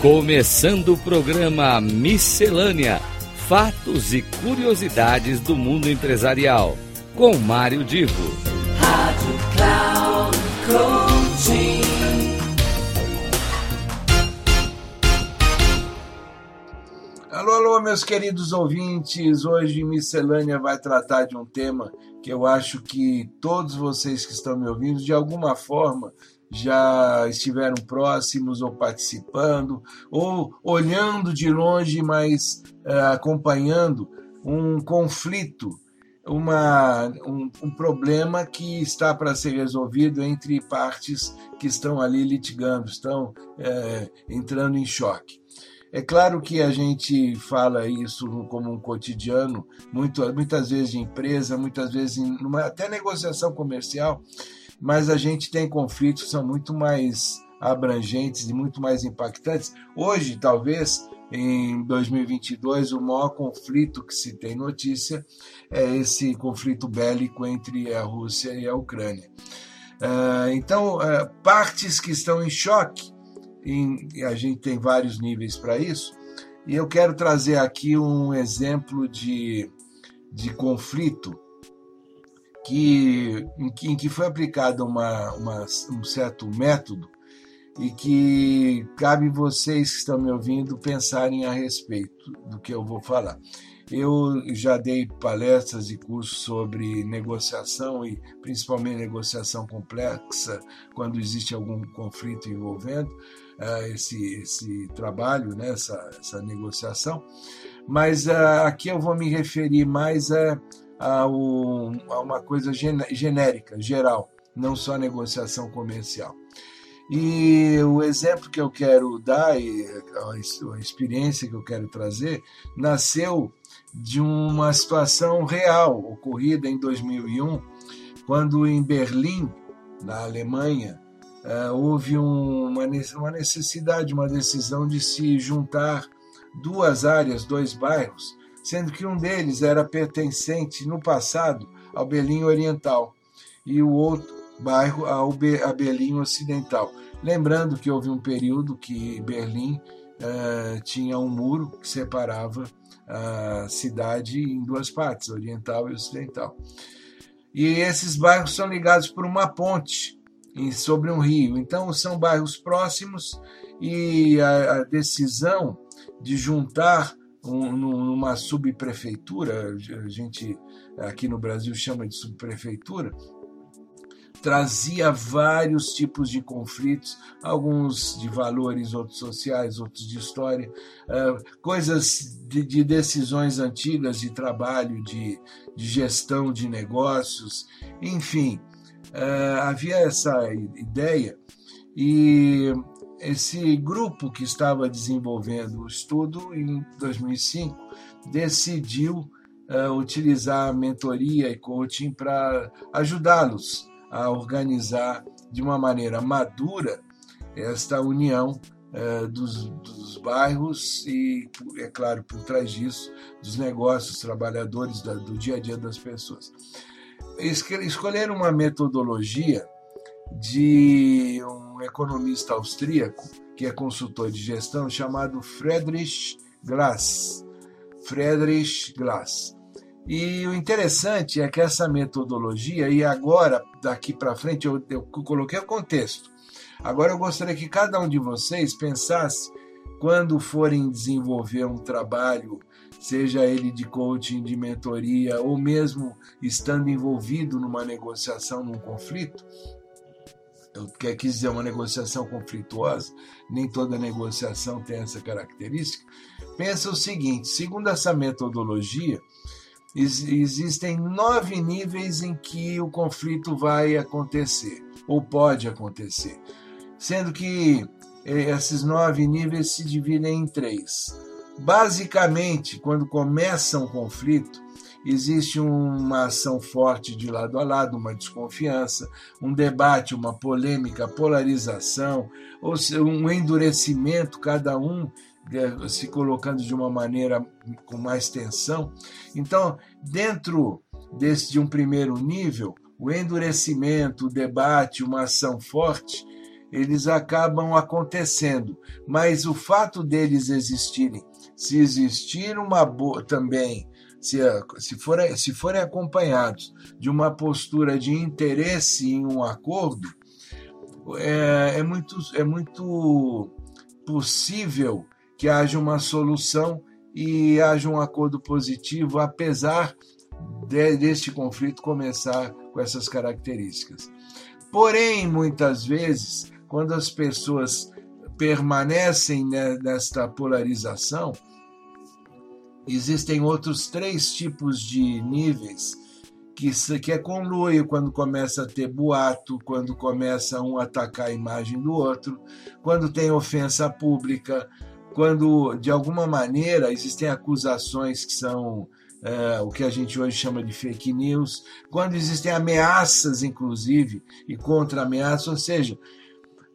Começando o programa Miscelânea: Fatos e Curiosidades do Mundo Empresarial. Com Mário Divo. Rádio Cloud Coaching. Alô, alô, meus queridos ouvintes. Hoje Miscelânea vai tratar de um tema que eu acho que todos vocês que estão me ouvindo, de alguma forma, já estiveram próximos ou participando, ou olhando de longe, mas uh, acompanhando um conflito, uma, um, um, problema que está para ser resolvido entre partes que estão ali litigando, estão uh, entrando em choque. É claro que a gente fala isso como um cotidiano, muito, muitas vezes de empresa, muitas vezes em numa, até negociação comercial, mas a gente tem conflitos que são muito mais abrangentes e muito mais impactantes. Hoje, talvez, em 2022, o maior conflito que se tem notícia é esse conflito bélico entre a Rússia e a Ucrânia. Uh, então, uh, partes que estão em choque, em, a gente tem vários níveis para isso, e eu quero trazer aqui um exemplo de, de conflito que, em, que, em que foi aplicado uma, uma, um certo método e que cabe vocês que estão me ouvindo pensarem a respeito do que eu vou falar. Eu já dei palestras e cursos sobre negociação e principalmente negociação complexa, quando existe algum conflito envolvendo uh, esse, esse trabalho, né, essa, essa negociação. Mas uh, aqui eu vou me referir mais a a, a uma coisa genérica, geral, não só negociação comercial. E o exemplo que eu quero dar, e a experiência que eu quero trazer, nasceu de uma situação real ocorrida em 2001, quando em Berlim, na Alemanha, eh, houve uma necessidade, uma decisão de se juntar duas áreas, dois bairros, sendo que um deles era pertencente no passado ao Berlim Oriental e o outro bairro ao a Berlim Ocidental. Lembrando que houve um período que Berlim uh, tinha um muro que separava a cidade em duas partes, oriental e ocidental. E esses bairros são ligados por uma ponte sobre um rio. Então são bairros próximos e a, a decisão de juntar um, numa subprefeitura, a gente aqui no Brasil chama de subprefeitura, trazia vários tipos de conflitos, alguns de valores, outros sociais, outros de história, coisas de, de decisões antigas de trabalho, de, de, gestão de negócios, enfim, havia essa ideia e esse grupo que estava desenvolvendo o estudo em 2005 decidiu uh, utilizar a mentoria e coaching para ajudá-los a organizar de uma maneira madura esta união uh, dos, dos, bairros e, é claro, por trás disso, dos negócios, trabalhadores, da, do dia a dia das pessoas. Escolher uma metodologia de um economista austríaco, que é consultor de gestão, chamado Friedrich Glass. Friedrich Glass. E o interessante é que essa metodologia, e agora, daqui para frente, eu, eu coloquei o contexto. Agora eu gostaria que cada um de vocês pensasse, quando forem desenvolver um trabalho, seja ele de coaching, de mentoria, ou mesmo estando envolvido numa negociação, num conflito, eu quis dizer uma negociação conflituosa, nem toda negociação tem essa característica. Pensa o seguinte: segundo essa metodologia, existem nove níveis em que o conflito vai acontecer ou pode acontecer, sendo que eh, esses nove níveis se dividem em três. Basicamente, quando começa um conflito, existe uma ação forte de lado a lado, uma desconfiança, um debate, uma polêmica, polarização, ou um endurecimento, cada um eh, se colocando de uma maneira com mais tensão. Então, dentro desse de um primeiro nível, o endurecimento, o debate, uma ação forte, eles acabam acontecendo. Mas o fato deles existirem, se existir uma boa também, se, se, forem, se forem acompanhados de uma postura de interesse em um acordo, é, é, muito, é muito possível que haja uma solução e haja um acordo positivo, apesar de, deste conflito começar com essas características. Porém, muitas vezes, quando as pessoas permanecem nesta polarização, existem outros três tipos de níveis que, que é conluio quando começa a ter boato, quando começa um a atacar a imagem do outro, quando tem ofensa pública, quando de alguma maneira existem acusações que são é, o que a gente hoje chama de fake news, quando existem ameaças, inclusive, e contra-ameaças, ou seja,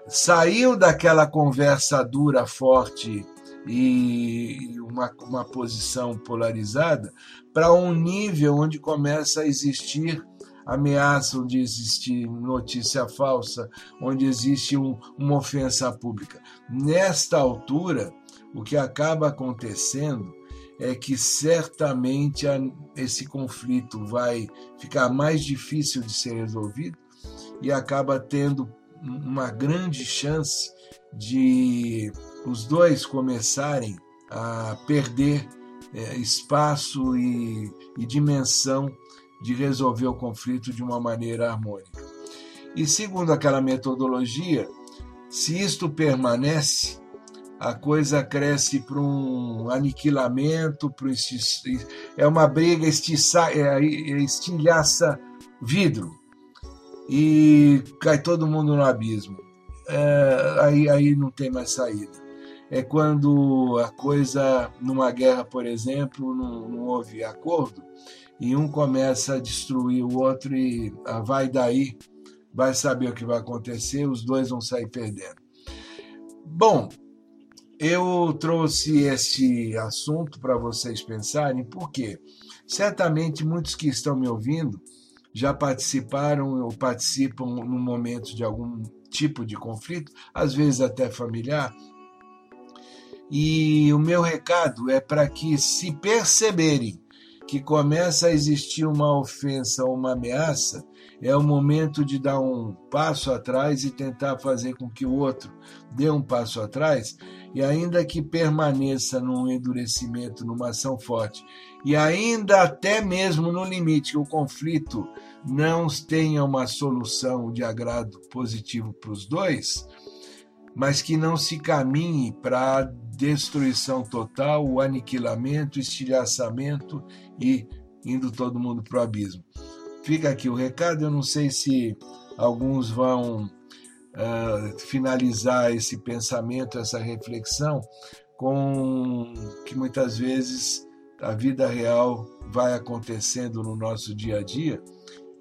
saiu daquela conversa dura, forte e uma, uma posição polarizada para um nível onde começa a existir ameaça, onde existe notícia falsa, onde existe um, uma ofensa pública. Nesta altura, o que acaba acontecendo é que certamente esse conflito vai ficar mais difícil de ser resolvido e acaba tendo uma grande chance de os dois começarem a perder é, espaço e, e dimensão de resolver o conflito de uma maneira harmônica. E segundo aquela metodologia, se isto permanece, a coisa cresce para um aniquilamento, para um é uma briga estiça, é, estilhaça vidro e cai todo mundo no abismo. É, aí, aí não tem mais saída. É quando a coisa, numa guerra, por exemplo, não, não houve acordo e um começa a destruir o outro e ah, vai daí, vai saber o que vai acontecer, os dois vão sair perdendo. Bom, eu trouxe esse assunto para vocês pensarem, porque certamente muitos que estão me ouvindo já participaram ou participam no momento de algum tipo de conflito, às vezes até familiar. E o meu recado é para que, se perceberem que começa a existir uma ofensa ou uma ameaça, é o momento de dar um passo atrás e tentar fazer com que o outro dê um passo atrás, e ainda que permaneça num endurecimento, numa ação forte, e ainda até mesmo no limite que o conflito não tenha uma solução de agrado positivo para os dois, mas que não se caminhe para a destruição total, o aniquilamento, estilhaçamento e indo todo mundo para o abismo. Fica aqui o recado. Eu não sei se alguns vão uh, finalizar esse pensamento, essa reflexão, com que muitas vezes a vida real vai acontecendo no nosso dia a dia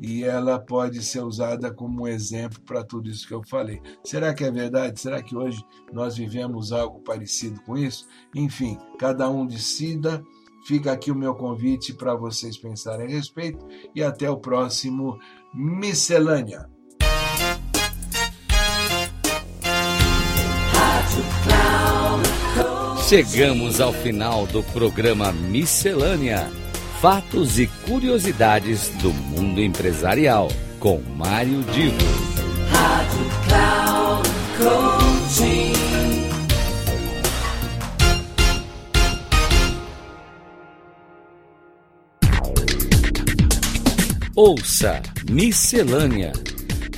e ela pode ser usada como um exemplo para tudo isso que eu falei. Será que é verdade? Será que hoje nós vivemos algo parecido com isso? Enfim, cada um decida Fica aqui o meu convite para vocês pensarem a respeito e até o próximo Miscelânea. Chegamos ao final do programa Miscelânea: Fatos e curiosidades do mundo empresarial, com Mário Divo. Rádio Cloud Coaching. Ouça Miscelânea: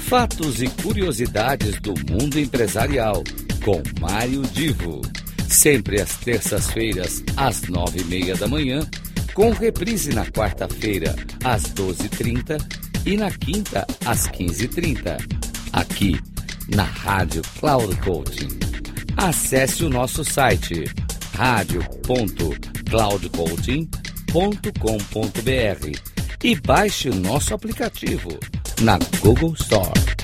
Fatos e curiosidades do mundo empresarial, com Mário Divo. Sempre às terças-feiras, às nove e meia da manhã, com reprise na quarta-feira, às doze e trinta na quinta, às quinze e trinta. Aqui, na Rádio Cloud Coaching. Acesse o nosso site radio.cloudcoaching.com.br e baixe o nosso aplicativo na Google Store.